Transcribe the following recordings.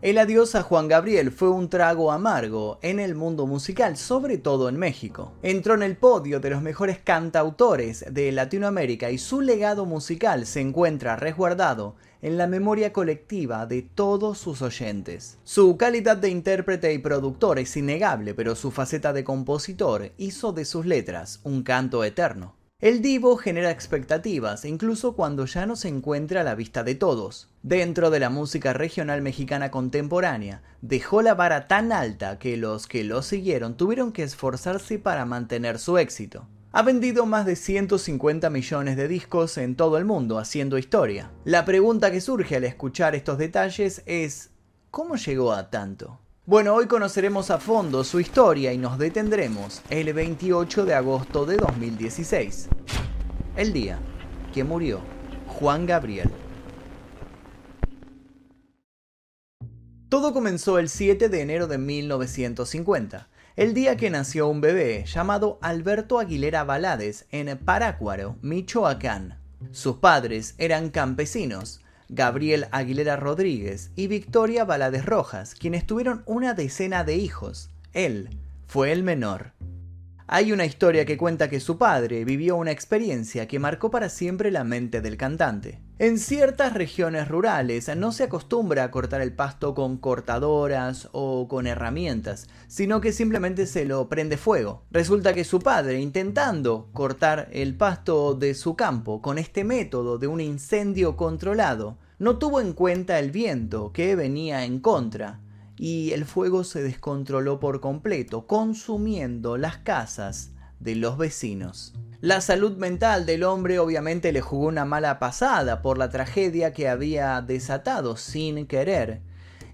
El adiós a Juan Gabriel fue un trago amargo en el mundo musical, sobre todo en México. Entró en el podio de los mejores cantautores de Latinoamérica y su legado musical se encuentra resguardado en la memoria colectiva de todos sus oyentes. Su calidad de intérprete y productor es innegable, pero su faceta de compositor hizo de sus letras un canto eterno. El divo genera expectativas, incluso cuando ya no se encuentra a la vista de todos. Dentro de la música regional mexicana contemporánea, dejó la vara tan alta que los que lo siguieron tuvieron que esforzarse para mantener su éxito. Ha vendido más de 150 millones de discos en todo el mundo, haciendo historia. La pregunta que surge al escuchar estos detalles es, ¿cómo llegó a tanto? Bueno, hoy conoceremos a fondo su historia y nos detendremos el 28 de agosto de 2016, el día que murió Juan Gabriel. Todo comenzó el 7 de enero de 1950, el día que nació un bebé llamado Alberto Aguilera Balades en Parácuaro, Michoacán. Sus padres eran campesinos, Gabriel Aguilera Rodríguez y Victoria Balades Rojas, quienes tuvieron una decena de hijos. Él fue el menor. Hay una historia que cuenta que su padre vivió una experiencia que marcó para siempre la mente del cantante. En ciertas regiones rurales no se acostumbra a cortar el pasto con cortadoras o con herramientas, sino que simplemente se lo prende fuego. Resulta que su padre, intentando cortar el pasto de su campo con este método de un incendio controlado, no tuvo en cuenta el viento que venía en contra y el fuego se descontroló por completo, consumiendo las casas de los vecinos. La salud mental del hombre obviamente le jugó una mala pasada por la tragedia que había desatado sin querer,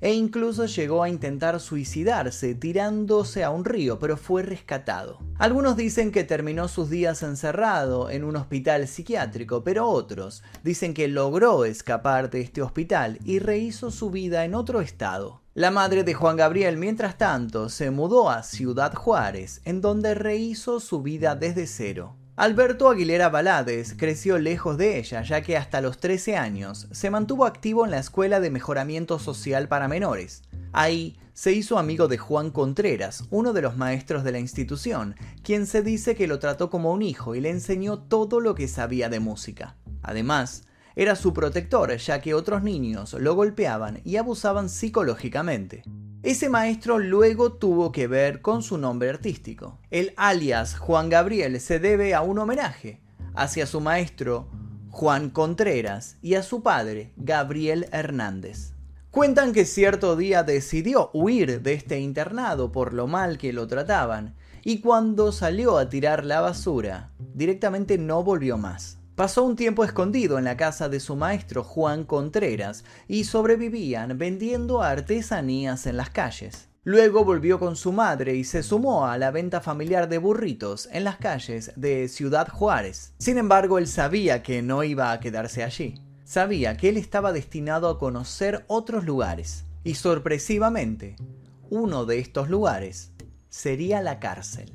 e incluso llegó a intentar suicidarse tirándose a un río, pero fue rescatado. Algunos dicen que terminó sus días encerrado en un hospital psiquiátrico, pero otros dicen que logró escapar de este hospital y rehizo su vida en otro estado. La madre de Juan Gabriel, mientras tanto, se mudó a Ciudad Juárez, en donde rehizo su vida desde cero. Alberto Aguilera Balades creció lejos de ella, ya que hasta los 13 años se mantuvo activo en la Escuela de Mejoramiento Social para Menores. Ahí se hizo amigo de Juan Contreras, uno de los maestros de la institución, quien se dice que lo trató como un hijo y le enseñó todo lo que sabía de música. Además, era su protector, ya que otros niños lo golpeaban y abusaban psicológicamente. Ese maestro luego tuvo que ver con su nombre artístico. El alias Juan Gabriel se debe a un homenaje hacia su maestro Juan Contreras y a su padre Gabriel Hernández. Cuentan que cierto día decidió huir de este internado por lo mal que lo trataban y cuando salió a tirar la basura, directamente no volvió más. Pasó un tiempo escondido en la casa de su maestro Juan Contreras y sobrevivían vendiendo artesanías en las calles. Luego volvió con su madre y se sumó a la venta familiar de burritos en las calles de Ciudad Juárez. Sin embargo, él sabía que no iba a quedarse allí. Sabía que él estaba destinado a conocer otros lugares. Y sorpresivamente, uno de estos lugares sería la cárcel.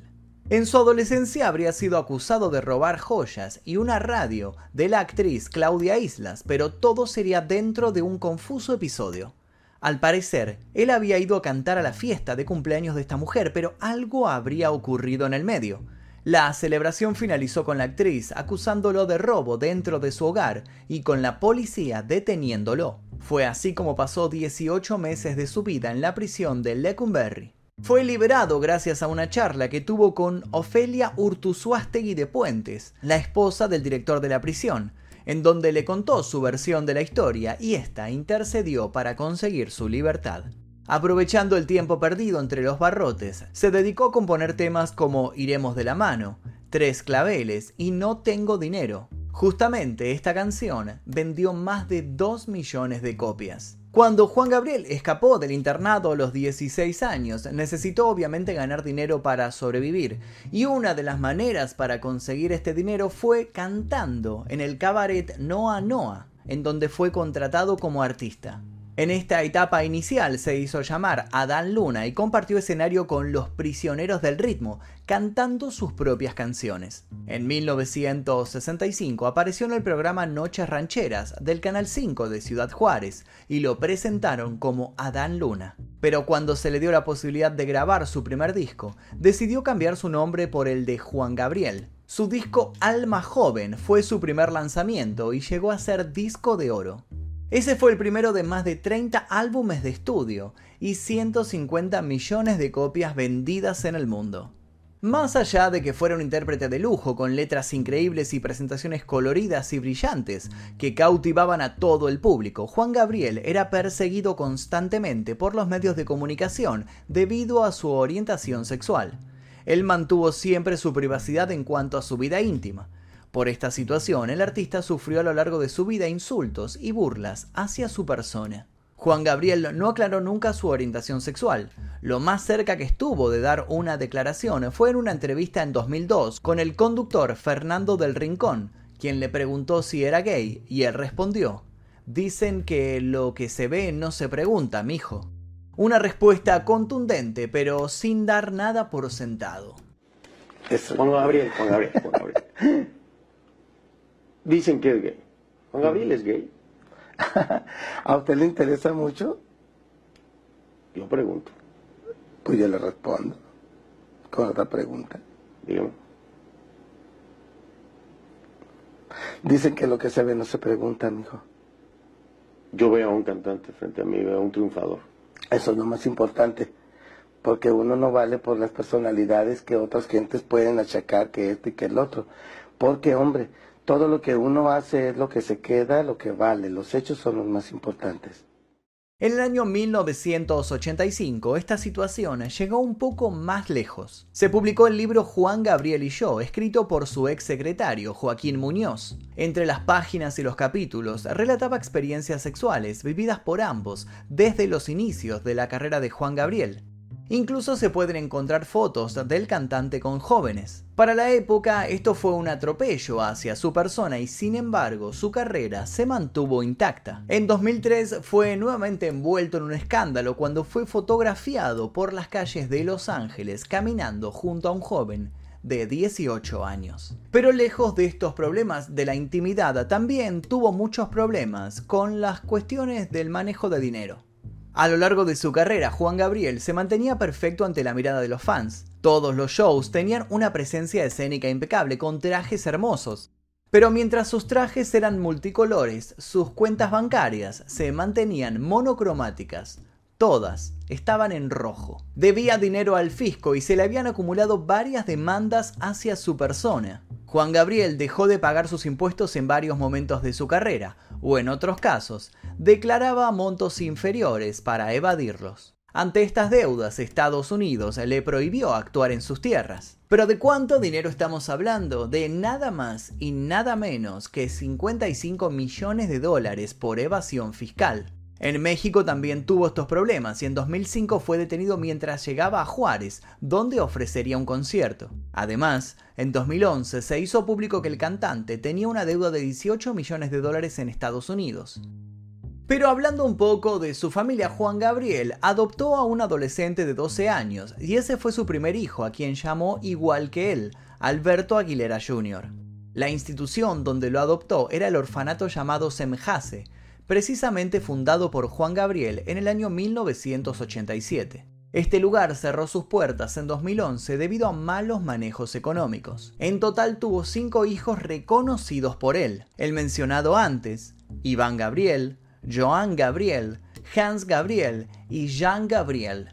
En su adolescencia habría sido acusado de robar joyas y una radio de la actriz Claudia Islas, pero todo sería dentro de un confuso episodio. Al parecer, él había ido a cantar a la fiesta de cumpleaños de esta mujer, pero algo habría ocurrido en el medio. La celebración finalizó con la actriz acusándolo de robo dentro de su hogar y con la policía deteniéndolo. Fue así como pasó 18 meses de su vida en la prisión de Lecumberri. Fue liberado gracias a una charla que tuvo con Ofelia Urtuzuastegui de Puentes, la esposa del director de la prisión, en donde le contó su versión de la historia y ésta intercedió para conseguir su libertad. Aprovechando el tiempo perdido entre los barrotes, se dedicó a componer temas como Iremos de la mano, Tres claveles y No tengo dinero. Justamente esta canción vendió más de 2 millones de copias. Cuando Juan Gabriel escapó del internado a los 16 años, necesitó obviamente ganar dinero para sobrevivir, y una de las maneras para conseguir este dinero fue cantando en el cabaret Noa Noa, en donde fue contratado como artista. En esta etapa inicial se hizo llamar Adán Luna y compartió escenario con Los Prisioneros del Ritmo, cantando sus propias canciones. En 1965 apareció en el programa Noches Rancheras del Canal 5 de Ciudad Juárez y lo presentaron como Adán Luna. Pero cuando se le dio la posibilidad de grabar su primer disco, decidió cambiar su nombre por el de Juan Gabriel. Su disco Alma Joven fue su primer lanzamiento y llegó a ser disco de oro. Ese fue el primero de más de 30 álbumes de estudio y 150 millones de copias vendidas en el mundo. Más allá de que fuera un intérprete de lujo con letras increíbles y presentaciones coloridas y brillantes que cautivaban a todo el público, Juan Gabriel era perseguido constantemente por los medios de comunicación debido a su orientación sexual. Él mantuvo siempre su privacidad en cuanto a su vida íntima, por esta situación, el artista sufrió a lo largo de su vida insultos y burlas hacia su persona. Juan Gabriel no aclaró nunca su orientación sexual. Lo más cerca que estuvo de dar una declaración fue en una entrevista en 2002 con el conductor Fernando del Rincón, quien le preguntó si era gay y él respondió: Dicen que lo que se ve no se pregunta, mijo. Una respuesta contundente, pero sin dar nada por sentado. Juan Gabriel, Juan Gabriel, Juan Gabriel. Dicen que es gay. Juan Gabriel es gay. ¿A usted le interesa mucho? Yo pregunto. Pues yo le respondo con otra pregunta. Dígame. Dicen que lo que se ve no se pregunta, mijo. Yo veo a un cantante frente a mí, veo a un triunfador. Eso es lo más importante, porque uno no vale por las personalidades que otras gentes pueden achacar que este y que el otro. Porque, hombre, todo lo que uno hace es lo que se queda, lo que vale. Los hechos son los más importantes. En el año 1985, esta situación llegó un poco más lejos. Se publicó el libro Juan Gabriel y yo, escrito por su ex secretario, Joaquín Muñoz. Entre las páginas y los capítulos, relataba experiencias sexuales vividas por ambos desde los inicios de la carrera de Juan Gabriel, Incluso se pueden encontrar fotos del cantante con jóvenes. Para la época esto fue un atropello hacia su persona y sin embargo su carrera se mantuvo intacta. En 2003 fue nuevamente envuelto en un escándalo cuando fue fotografiado por las calles de Los Ángeles caminando junto a un joven de 18 años. Pero lejos de estos problemas de la intimidad, también tuvo muchos problemas con las cuestiones del manejo de dinero. A lo largo de su carrera, Juan Gabriel se mantenía perfecto ante la mirada de los fans. Todos los shows tenían una presencia escénica impecable, con trajes hermosos. Pero mientras sus trajes eran multicolores, sus cuentas bancarias se mantenían monocromáticas. Todas estaban en rojo. Debía dinero al fisco y se le habían acumulado varias demandas hacia su persona. Juan Gabriel dejó de pagar sus impuestos en varios momentos de su carrera, o en otros casos, declaraba montos inferiores para evadirlos. Ante estas deudas, Estados Unidos le prohibió actuar en sus tierras. Pero ¿de cuánto dinero estamos hablando? De nada más y nada menos que 55 millones de dólares por evasión fiscal. En México también tuvo estos problemas y en 2005 fue detenido mientras llegaba a Juárez, donde ofrecería un concierto. Además, en 2011 se hizo público que el cantante tenía una deuda de 18 millones de dólares en Estados Unidos. Pero hablando un poco de su familia, Juan Gabriel adoptó a un adolescente de 12 años y ese fue su primer hijo, a quien llamó igual que él, Alberto Aguilera Jr. La institución donde lo adoptó era el orfanato llamado Semjase, precisamente fundado por Juan Gabriel en el año 1987. Este lugar cerró sus puertas en 2011 debido a malos manejos económicos. En total tuvo cinco hijos reconocidos por él, el mencionado antes, Iván Gabriel, Joan Gabriel, Hans Gabriel y Jean Gabriel.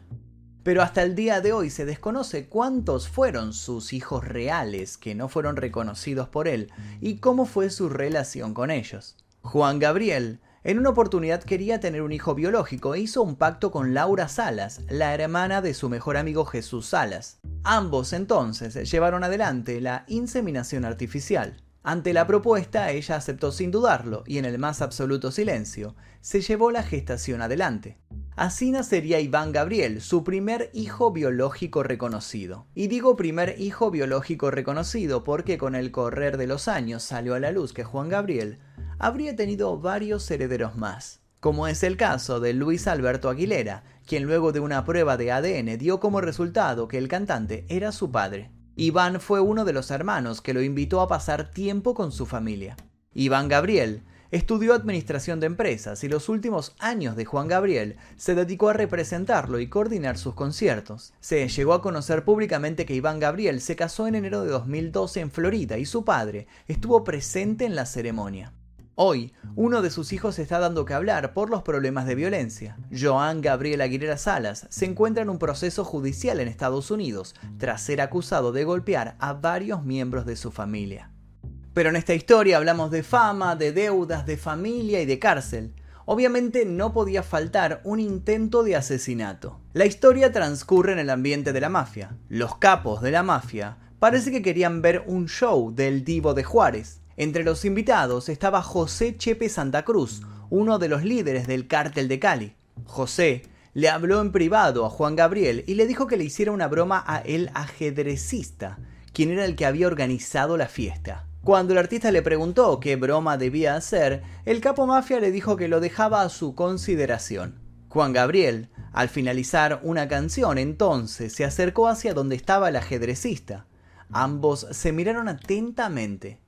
Pero hasta el día de hoy se desconoce cuántos fueron sus hijos reales que no fueron reconocidos por él y cómo fue su relación con ellos. Juan Gabriel en una oportunidad quería tener un hijo biológico e hizo un pacto con Laura Salas, la hermana de su mejor amigo Jesús Salas. Ambos entonces llevaron adelante la inseminación artificial. Ante la propuesta, ella aceptó sin dudarlo y en el más absoluto silencio, se llevó la gestación adelante. Así nacería Iván Gabriel, su primer hijo biológico reconocido. Y digo primer hijo biológico reconocido porque con el correr de los años salió a la luz que Juan Gabriel habría tenido varios herederos más. como es el caso de Luis Alberto Aguilera, quien luego de una prueba de ADN dio como resultado que el cantante era su padre. Iván fue uno de los hermanos que lo invitó a pasar tiempo con su familia. Iván Gabriel estudió administración de empresas y los últimos años de Juan Gabriel se dedicó a representarlo y coordinar sus conciertos. Se llegó a conocer públicamente que Iván Gabriel se casó en enero de 2012 en Florida y su padre estuvo presente en la ceremonia. Hoy, uno de sus hijos está dando que hablar por los problemas de violencia. Joan Gabriel Aguilera Salas se encuentra en un proceso judicial en Estados Unidos tras ser acusado de golpear a varios miembros de su familia. Pero en esta historia hablamos de fama, de deudas, de familia y de cárcel. Obviamente no podía faltar un intento de asesinato. La historia transcurre en el ambiente de la mafia. Los capos de la mafia parece que querían ver un show del Divo de Juárez. Entre los invitados estaba José Chepe Santa Cruz, uno de los líderes del cártel de Cali. José le habló en privado a Juan Gabriel y le dijo que le hiciera una broma a el ajedrecista, quien era el que había organizado la fiesta. Cuando el artista le preguntó qué broma debía hacer, el capo mafia le dijo que lo dejaba a su consideración. Juan Gabriel, al finalizar una canción, entonces se acercó hacia donde estaba el ajedrecista. Ambos se miraron atentamente.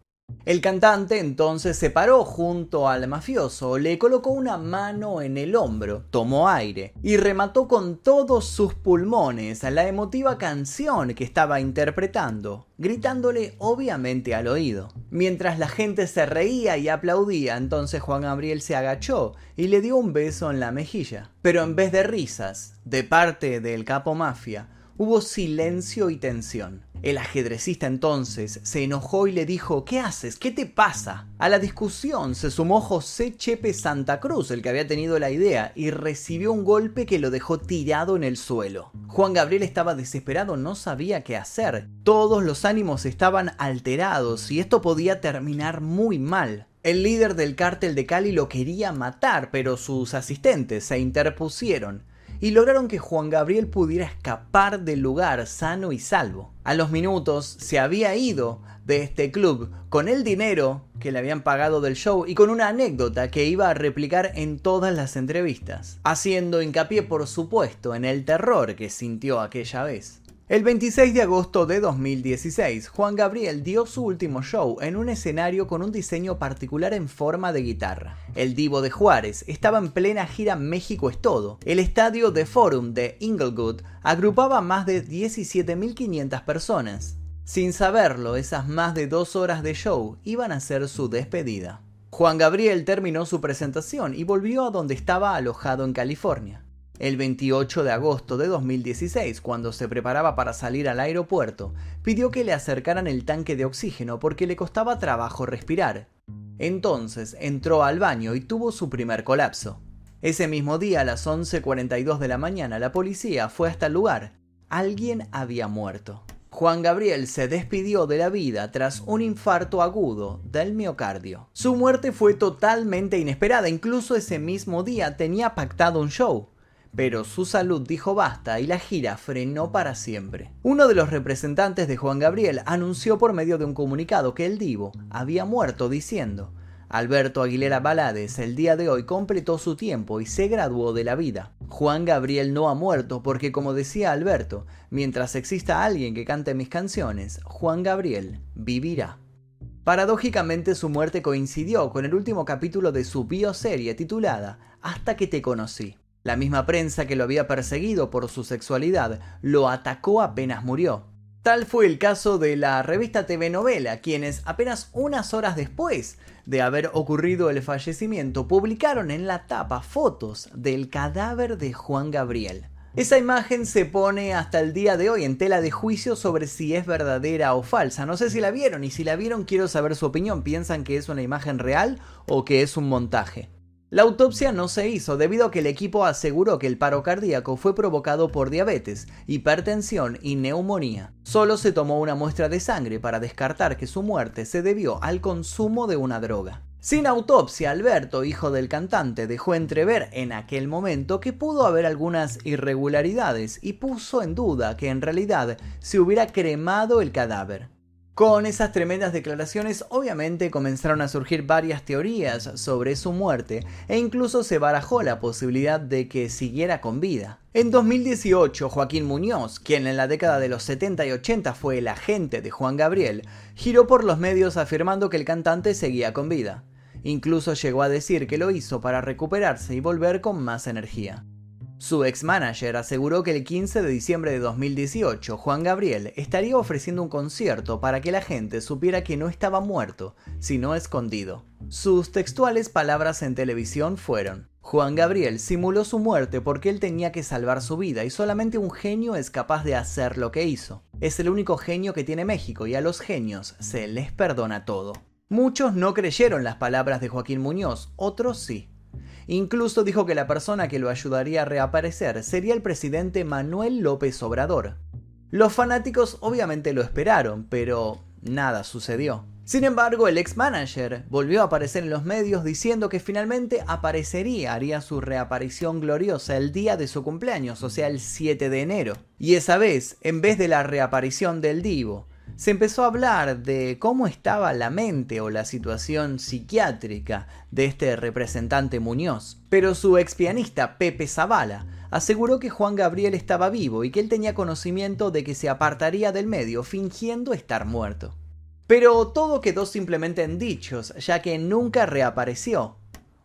El cantante entonces se paró junto al mafioso, le colocó una mano en el hombro, tomó aire y remató con todos sus pulmones la emotiva canción que estaba interpretando, gritándole obviamente al oído. Mientras la gente se reía y aplaudía, entonces Juan Gabriel se agachó y le dio un beso en la mejilla. Pero en vez de risas, de parte del capo mafia, hubo silencio y tensión. El ajedrecista entonces se enojó y le dijo, ¿qué haces? ¿Qué te pasa? A la discusión se sumó José Chepe Santa Cruz, el que había tenido la idea, y recibió un golpe que lo dejó tirado en el suelo. Juan Gabriel estaba desesperado, no sabía qué hacer. Todos los ánimos estaban alterados y esto podía terminar muy mal. El líder del cártel de Cali lo quería matar, pero sus asistentes se interpusieron y lograron que Juan Gabriel pudiera escapar del lugar sano y salvo. A los minutos se había ido de este club con el dinero que le habían pagado del show y con una anécdota que iba a replicar en todas las entrevistas, haciendo hincapié por supuesto en el terror que sintió aquella vez. El 26 de agosto de 2016, Juan Gabriel dio su último show en un escenario con un diseño particular en forma de guitarra. El Divo de Juárez estaba en plena gira México es todo. El estadio de Forum de Inglewood agrupaba más de 17.500 personas. Sin saberlo, esas más de dos horas de show iban a ser su despedida. Juan Gabriel terminó su presentación y volvió a donde estaba alojado en California. El 28 de agosto de 2016, cuando se preparaba para salir al aeropuerto, pidió que le acercaran el tanque de oxígeno porque le costaba trabajo respirar. Entonces entró al baño y tuvo su primer colapso. Ese mismo día, a las 11.42 de la mañana, la policía fue hasta el lugar. Alguien había muerto. Juan Gabriel se despidió de la vida tras un infarto agudo del miocardio. Su muerte fue totalmente inesperada, incluso ese mismo día tenía pactado un show pero su salud dijo basta y la gira frenó para siempre. Uno de los representantes de Juan Gabriel anunció por medio de un comunicado que el divo había muerto diciendo, Alberto Aguilera Balades el día de hoy completó su tiempo y se graduó de la vida. Juan Gabriel no ha muerto porque como decía Alberto, mientras exista alguien que cante mis canciones, Juan Gabriel vivirá. Paradójicamente su muerte coincidió con el último capítulo de su bioserie titulada Hasta que te conocí. La misma prensa que lo había perseguido por su sexualidad lo atacó apenas murió. Tal fue el caso de la revista TV Novela, quienes apenas unas horas después de haber ocurrido el fallecimiento publicaron en la tapa fotos del cadáver de Juan Gabriel. Esa imagen se pone hasta el día de hoy en tela de juicio sobre si es verdadera o falsa. No sé si la vieron y si la vieron quiero saber su opinión. ¿Piensan que es una imagen real o que es un montaje? La autopsia no se hizo debido a que el equipo aseguró que el paro cardíaco fue provocado por diabetes, hipertensión y neumonía. Solo se tomó una muestra de sangre para descartar que su muerte se debió al consumo de una droga. Sin autopsia, Alberto, hijo del cantante, dejó entrever en aquel momento que pudo haber algunas irregularidades y puso en duda que en realidad se hubiera cremado el cadáver. Con esas tremendas declaraciones obviamente comenzaron a surgir varias teorías sobre su muerte e incluso se barajó la posibilidad de que siguiera con vida. En 2018, Joaquín Muñoz, quien en la década de los 70 y 80 fue el agente de Juan Gabriel, giró por los medios afirmando que el cantante seguía con vida. Incluso llegó a decir que lo hizo para recuperarse y volver con más energía. Su ex manager aseguró que el 15 de diciembre de 2018 Juan Gabriel estaría ofreciendo un concierto para que la gente supiera que no estaba muerto, sino escondido. Sus textuales palabras en televisión fueron, Juan Gabriel simuló su muerte porque él tenía que salvar su vida y solamente un genio es capaz de hacer lo que hizo. Es el único genio que tiene México y a los genios se les perdona todo. Muchos no creyeron las palabras de Joaquín Muñoz, otros sí. Incluso dijo que la persona que lo ayudaría a reaparecer sería el presidente Manuel López Obrador. Los fanáticos obviamente lo esperaron, pero nada sucedió. Sin embargo, el ex manager volvió a aparecer en los medios diciendo que finalmente aparecería, haría su reaparición gloriosa el día de su cumpleaños, o sea, el 7 de enero. Y esa vez, en vez de la reaparición del divo, se empezó a hablar de cómo estaba la mente o la situación psiquiátrica de este representante Muñoz. Pero su ex pianista Pepe Zavala aseguró que Juan Gabriel estaba vivo y que él tenía conocimiento de que se apartaría del medio fingiendo estar muerto. Pero todo quedó simplemente en dichos, ya que nunca reapareció.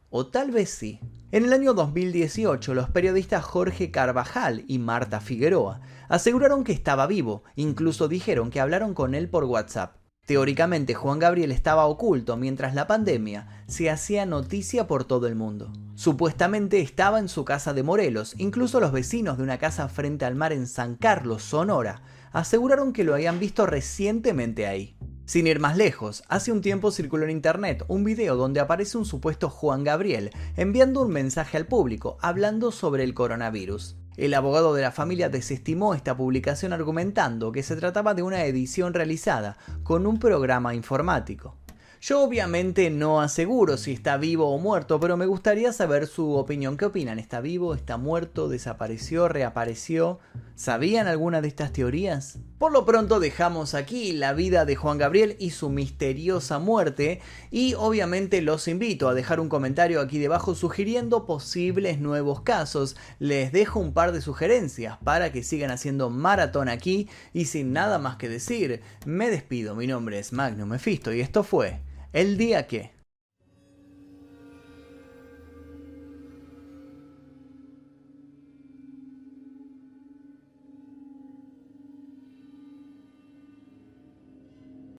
O tal vez sí. En el año 2018, los periodistas Jorge Carvajal y Marta Figueroa aseguraron que estaba vivo, incluso dijeron que hablaron con él por WhatsApp. Teóricamente Juan Gabriel estaba oculto mientras la pandemia se hacía noticia por todo el mundo. Supuestamente estaba en su casa de Morelos, incluso los vecinos de una casa frente al mar en San Carlos, Sonora, aseguraron que lo habían visto recientemente ahí. Sin ir más lejos, hace un tiempo circuló en internet un video donde aparece un supuesto Juan Gabriel enviando un mensaje al público hablando sobre el coronavirus. El abogado de la familia desestimó esta publicación argumentando que se trataba de una edición realizada con un programa informático. Yo obviamente no aseguro si está vivo o muerto, pero me gustaría saber su opinión. ¿Qué opinan? ¿Está vivo? ¿Está muerto? ¿Desapareció? ¿Reapareció? ¿Sabían alguna de estas teorías? Por lo pronto dejamos aquí la vida de Juan Gabriel y su misteriosa muerte y obviamente los invito a dejar un comentario aquí debajo sugiriendo posibles nuevos casos. Les dejo un par de sugerencias para que sigan haciendo maratón aquí y sin nada más que decir, me despido. Mi nombre es Magnum Mephisto y esto fue el día que...